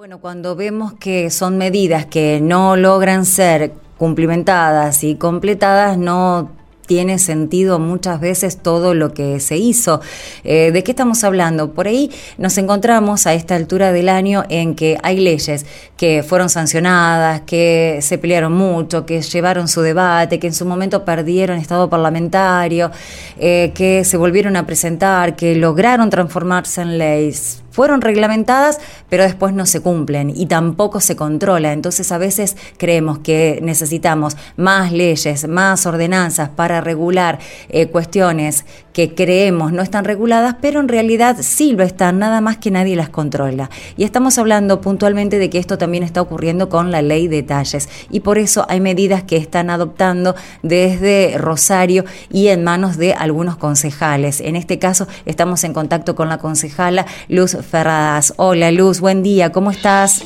Bueno, cuando vemos que son medidas que no logran ser cumplimentadas y completadas, no tiene sentido muchas veces todo lo que se hizo. Eh, ¿De qué estamos hablando? Por ahí nos encontramos a esta altura del año en que hay leyes que fueron sancionadas, que se pelearon mucho, que llevaron su debate, que en su momento perdieron estado parlamentario, eh, que se volvieron a presentar, que lograron transformarse en leyes fueron reglamentadas, pero después no se cumplen y tampoco se controla. Entonces a veces creemos que necesitamos más leyes, más ordenanzas para regular eh, cuestiones que creemos no están reguladas, pero en realidad sí lo están, nada más que nadie las controla. Y estamos hablando puntualmente de que esto también está ocurriendo con la ley de talles y por eso hay medidas que están adoptando desde Rosario y en manos de algunos concejales. En este caso estamos en contacto con la concejala Luz Ferradas. Hola Luz, buen día, ¿cómo estás?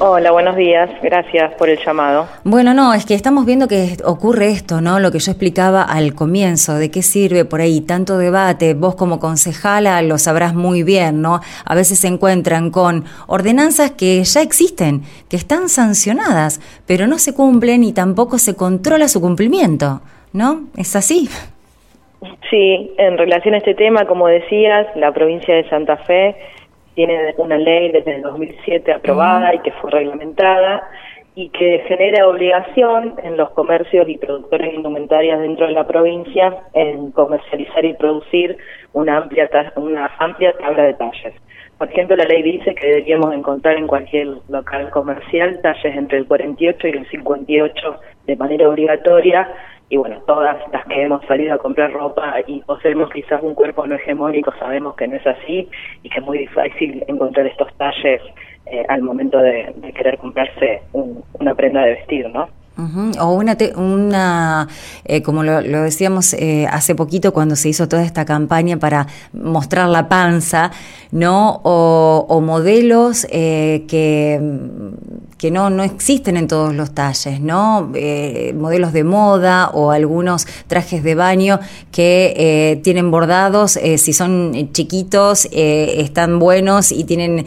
Hola, buenos días. Gracias por el llamado. Bueno, no, es que estamos viendo que ocurre esto, ¿no? Lo que yo explicaba al comienzo, de qué sirve por ahí tanto debate. Vos como concejala lo sabrás muy bien, ¿no? A veces se encuentran con ordenanzas que ya existen, que están sancionadas, pero no se cumplen y tampoco se controla su cumplimiento, ¿no? ¿Es así? Sí, en relación a este tema, como decías, la provincia de Santa Fe tiene una ley desde el 2007 aprobada y que fue reglamentada y que genera obligación en los comercios y productores de indumentarias dentro de la provincia en comercializar y producir una amplia una amplia tabla de talles. Por ejemplo, la ley dice que deberíamos encontrar en cualquier local comercial talles entre el 48 y el 58 de manera obligatoria y bueno, todas las que hemos salido a comprar ropa y poseemos quizás un cuerpo no hegemónico, sabemos que no es así y que es muy difícil encontrar estos talles eh, al momento de, querer comprarse una prenda de vestir, ¿no? O una, una eh, como lo, decíamos eh, hace poquito cuando se hizo toda esta campaña para mostrar la panza, ¿no? O, modelos eh, que, que no, no existen en todos los talles, ¿no? modelos de moda o algunos trajes de baño que tienen bordados, si son chiquitos, están buenos y tienen,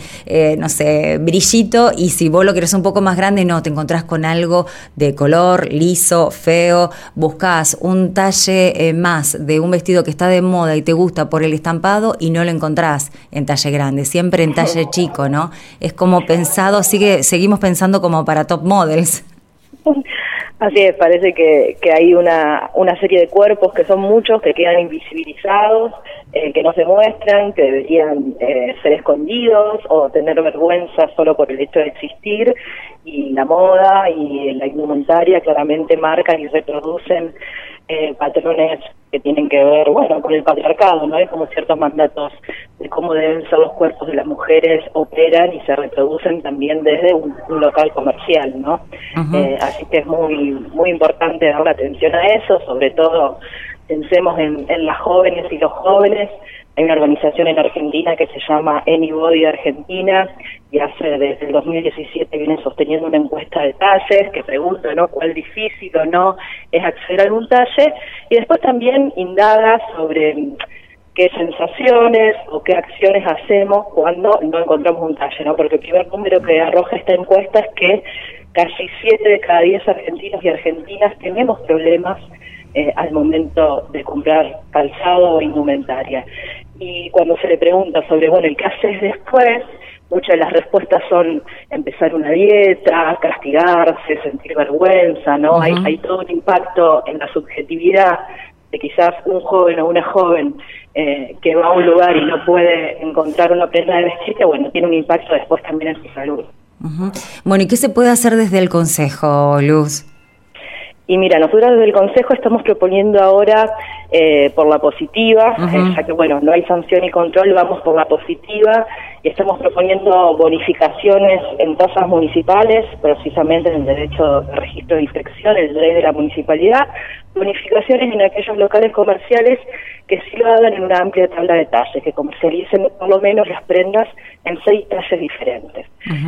no sé, brillito, y si vos lo querés un poco más grande, no, te encontrás con algo de color liso, feo, buscas un talle eh, más de un vestido que está de moda y te gusta por el estampado y no lo encontrás en talle grande, siempre en talle chico, ¿no? Es como pensado, sigue, seguimos pensando como para top models. Así es, parece que, que hay una, una serie de cuerpos que son muchos, que quedan invisibilizados, eh, que no se muestran, que deberían eh, ser escondidos o tener vergüenza solo por el hecho de existir. Y la moda y la indumentaria claramente marcan y reproducen eh, patrones que tienen que ver, bueno, con el patriarcado, ¿no? Hay como ciertos mandatos de cómo deben ser los cuerpos de las mujeres operan y se reproducen también desde un, local comercial, ¿no? Eh, así que es muy muy importante dar atención a eso, sobre todo pensemos en, en las jóvenes y los jóvenes. Hay una organización en Argentina que se llama Anybody Argentina y hace desde el 2017 viene sosteniendo una encuesta de talles que pregunta ¿no? cuál difícil o no es acceder a algún talle y después también indaga sobre qué sensaciones o qué acciones hacemos cuando no encontramos un talle, ¿no? Porque el primer número que arroja esta encuesta es que casi 7 de cada 10 argentinos y argentinas tenemos problemas eh, al momento de comprar calzado o indumentaria. Y cuando se le pregunta sobre, bueno, ¿y qué haces después? Muchas de las respuestas son empezar una dieta, castigarse, sentir vergüenza, ¿no? hay, hay todo un impacto en la subjetividad de quizás un joven o una joven eh, que va a un lugar y no puede encontrar una prenda de vestir, que bueno, tiene un impacto después también en su salud. Bueno, ¿y qué se puede hacer desde el Consejo, Luz? Y mira, nosotros desde el Consejo estamos proponiendo ahora eh, por la positiva, eh, ya que bueno, no hay sanción y control, vamos por la positiva. Y estamos proponiendo bonificaciones en tasas municipales, precisamente en el derecho de registro de inspección, el derecho de la municipalidad, bonificaciones en aquellos locales comerciales que sí lo hagan en una amplia tabla de talles, que comercialicen por lo menos las prendas en seis talles diferentes.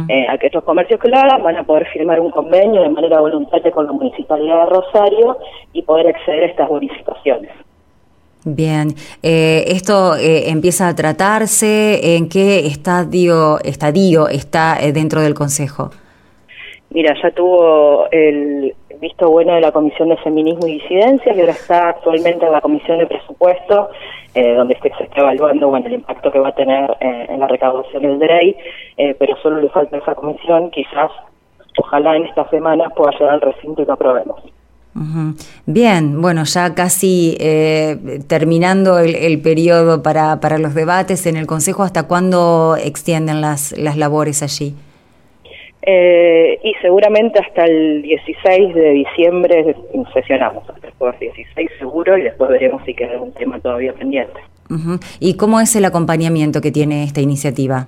Eh, aquellos comercios que lo hagan van a poder firmar un convenio de manera voluntaria con la Municipalidad de Rosario y poder acceder a estas bonificaciones. Bien, eh, esto eh, empieza a tratarse, ¿en qué estadio, estadio está eh, dentro del Consejo? Mira, ya tuvo el visto bueno de la Comisión de Feminismo y Disidencia y ahora está actualmente en la Comisión de Presupuesto, donde se está evaluando bueno, el impacto que va a tener en la recaudación del DREI, pero solo le falta esa comisión, quizás, ojalá en esta semana pueda llegar al recinto y lo aprobemos. Bien, bueno, ya casi eh, terminando el, periodo para, para, los debates en el Consejo, ¿hasta cuándo extienden las, las labores allí? Eh, y seguramente hasta el 16 de diciembre sesionamos, hasta el 16 seguro, y después veremos si queda un tema todavía pendiente. ¿Y cómo es el acompañamiento que tiene esta iniciativa?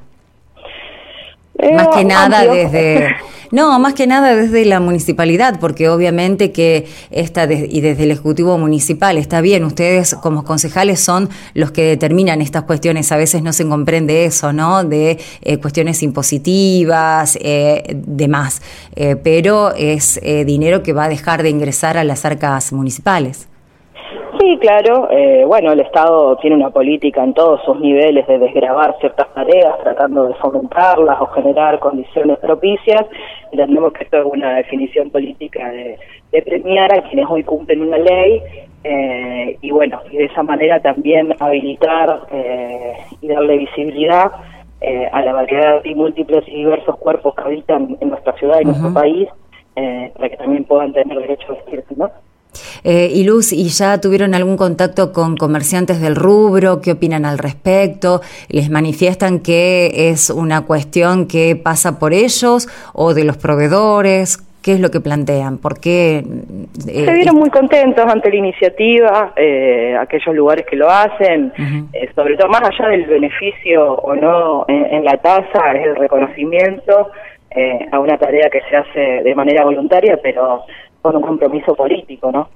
Más que nada desde... No, más que nada desde la municipalidad, porque obviamente que esta y desde el Ejecutivo Municipal está bien, ustedes como concejales son los que determinan estas cuestiones, a veces no se comprende eso, ¿no? De eh, cuestiones impositivas, eh, demás, eh, pero es eh, dinero que va a dejar de ingresar a las arcas municipales. Sí, claro. Eh, bueno, el Estado tiene una política en todos sus niveles de desgravar ciertas tareas, tratando de fomentarlas o generar condiciones propicias. Entendemos que esto es una definición política de, premiar a quienes hoy cumplen una ley eh, y bueno, y de esa manera también habilitar eh, y darle visibilidad a la variedad y múltiples y diversos cuerpos que habitan en nuestra ciudad y nuestro país, para que también puedan tener derecho a vestirse, ¿no? Eh, y Luz, ¿y ya tuvieron algún contacto con comerciantes del rubro? ¿Qué opinan al respecto? ¿Les manifiestan que es una cuestión que pasa por ellos o de los proveedores? ¿Qué es lo que plantean? ¿Por qué? Eh, Se vieron muy contentos ante la iniciativa, eh, aquellos lugares que lo hacen, eh, sobre todo más allá del beneficio o no en, la tasa, es el reconocimiento a una tarea que se hace de manera voluntaria, pero con un compromiso político, ¿no?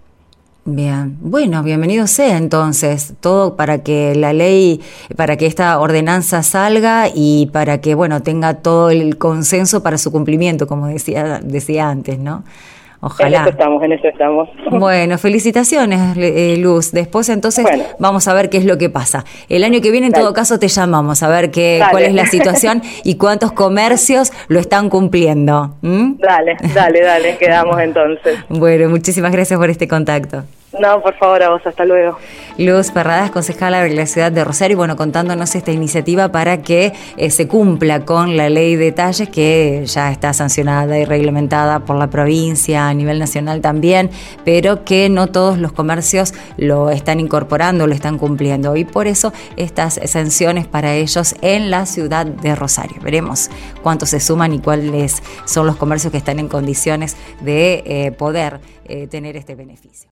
Bien, bueno, bienvenido sea entonces, todo para que la ley, para que esta ordenanza salga y para que, bueno, tenga todo el consenso para su cumplimiento, como decía, decía antes, ¿no? Ojalá. En eso estamos, en eso estamos. Bueno, felicitaciones, eh, Luz. Después entonces vamos a ver qué es lo que pasa. El año que viene, en todo caso, te llamamos a ver qué, cuál es la situación y cuántos comercios lo están cumpliendo. Dale, dale, dale, quedamos entonces. Bueno, muchísimas gracias por este contacto. No, por favor, a vos, hasta luego. Luz Ferradas, concejala de la ciudad de Rosario, bueno, contándonos esta iniciativa para que eh, se cumpla con la ley de talles que ya está sancionada y reglamentada por la provincia, a nivel nacional también, pero que no todos los comercios lo están incorporando, lo están cumpliendo. Y por eso estas sanciones para ellos en la ciudad de Rosario. Veremos cuántos se suman y cuáles son los comercios que están en condiciones de eh, poder eh, tener este beneficio.